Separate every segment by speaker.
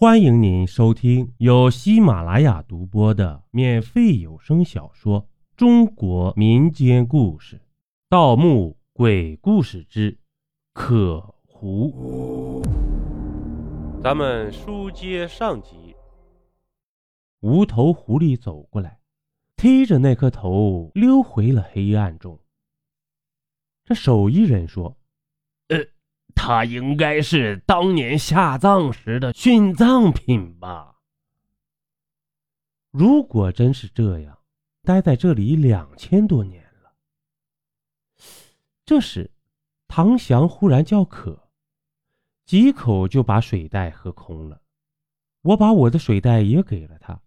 Speaker 1: 欢迎您收听由喜马拉雅独播的免费有声小说《中国民间故事·盗墓鬼故事之可胡》。咱们书接上集，无头狐狸走过来，踢着那颗头溜回了黑暗中。这手艺人说。
Speaker 2: 他应该是当年下葬时的殉葬品吧？
Speaker 1: 如果真是这样，待在这里两千多年了。这时，唐祥忽然叫渴，几口就把水袋喝空了。我把我的水袋也给了他，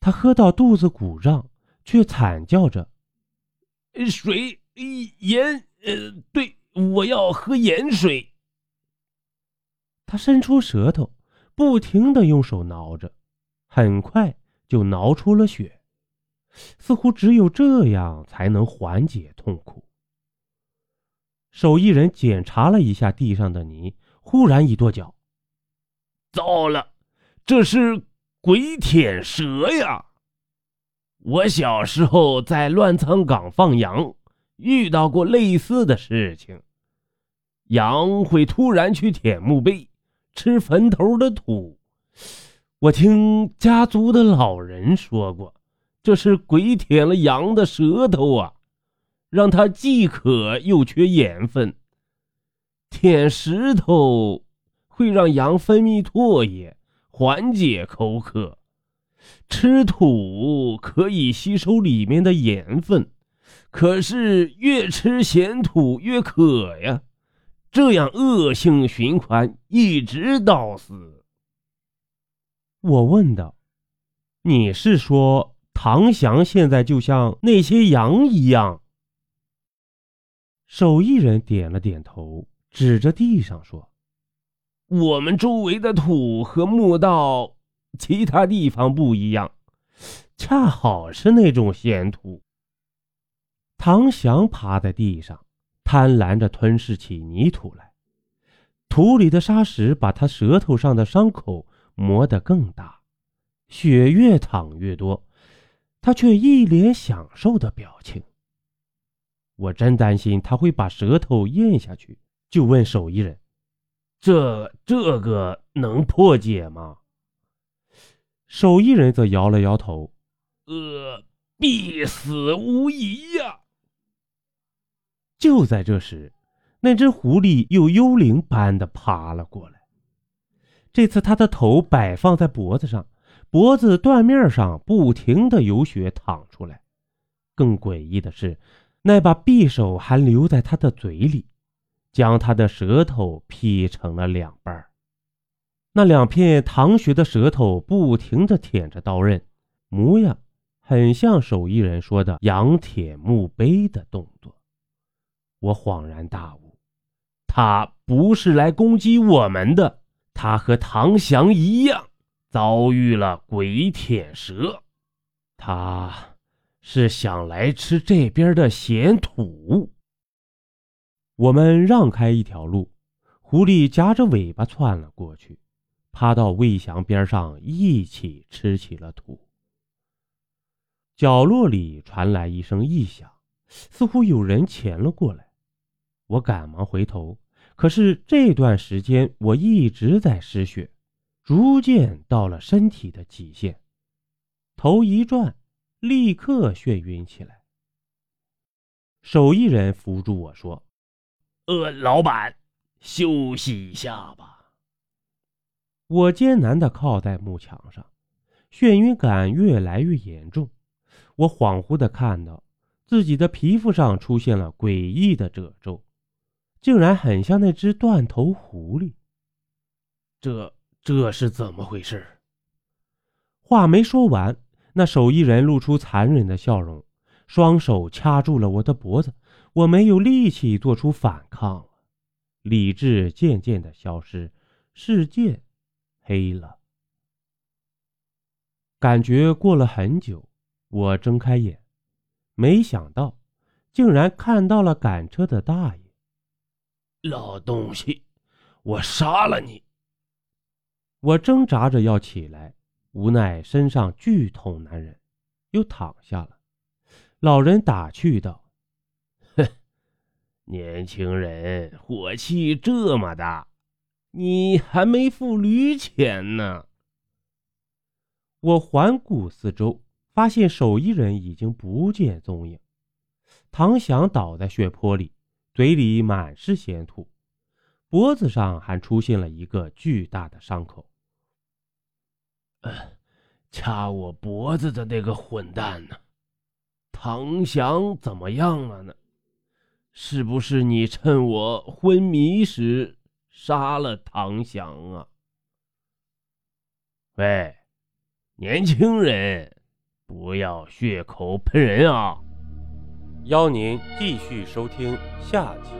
Speaker 1: 他喝到肚子鼓胀，却惨叫着：“
Speaker 2: 水，盐，呃，对。”我要喝盐水。
Speaker 1: 他伸出舌头，不停的用手挠着，很快就挠出了血，似乎只有这样才能缓解痛苦。手艺人检查了一下地上的泥，忽然一跺脚：“
Speaker 2: 糟了，这是鬼舔蛇呀！我小时候在乱葬岗放羊，遇到过类似的事情。”羊会突然去舔墓碑，吃坟头的土。我听家族的老人说过，这是鬼舔了羊的舌头啊，让它既渴又缺盐分。舔石头会让羊分泌唾液，缓解口渴；吃土可以吸收里面的盐分，可是越吃咸土越渴呀。这样恶性循环，一直到死。
Speaker 1: 我问道：“你是说唐翔现在就像那些羊一样？”手艺人点了点头，指着地上说：“
Speaker 2: 我们周围的土和墓道其他地方不一样，恰好是那种咸土。”
Speaker 1: 唐翔趴在地上。贪婪着吞噬起泥土来，土里的沙石把他舌头上的伤口磨得更大，血越淌越多，他却一脸享受的表情。我真担心他会把舌头咽下去，就问手艺人：“
Speaker 2: 这这个能破解吗？”
Speaker 1: 手艺人则摇了摇头：“
Speaker 2: 呃，必死无疑呀。”
Speaker 1: 就在这时，那只狐狸又幽灵般的爬了过来。这次，它的头摆放在脖子上，脖子断面上不停的有血淌出来。更诡异的是，那把匕首还留在它的嘴里，将它的舌头劈成了两半。那两片淌血的舌头不停的舔着刀刃，模样很像手艺人说的羊铁墓碑的动作。我恍然大悟，他不是来攻击我们的，他和唐翔一样遭遇了鬼舔蛇，他是想来吃这边的咸土。我们让开一条路，狐狸夹着尾巴窜了过去，趴到魏翔边上一起吃起了土。角落里传来一声异响，似乎有人潜了过来。我赶忙回头，可是这段时间我一直在失血，逐渐到了身体的极限，头一转，立刻眩晕起来。手艺人扶住我说：“
Speaker 2: 呃，老板，休息一下吧。”
Speaker 1: 我艰难地靠在木墙上，眩晕感越来越严重，我恍惚地看到自己的皮肤上出现了诡异的褶皱。竟然很像那只断头狐狸，
Speaker 2: 这这是怎么回事？
Speaker 1: 话没说完，那手艺人露出残忍的笑容，双手掐住了我的脖子，我没有力气做出反抗了。理智渐渐的消失，世界黑了。感觉过了很久，我睁开眼，没想到竟然看到了赶车的大爷。
Speaker 2: 老东西，我杀了你！
Speaker 1: 我挣扎着要起来，无奈身上剧痛难忍，又躺下了。老人打趣道：“
Speaker 2: 哼，年轻人火气这么大，你还没付驴钱呢。”
Speaker 1: 我环顾四周，发现手艺人已经不见踪影。唐祥倒在血泊里，嘴里满是鲜吐，脖子上还出现了一个巨大的伤口。
Speaker 2: 掐我脖子的那个混蛋呢？唐翔怎么样了呢？是不是你趁我昏迷时杀了唐翔啊？喂，年轻人，不要血口喷人啊！
Speaker 1: 邀您继续收听下集。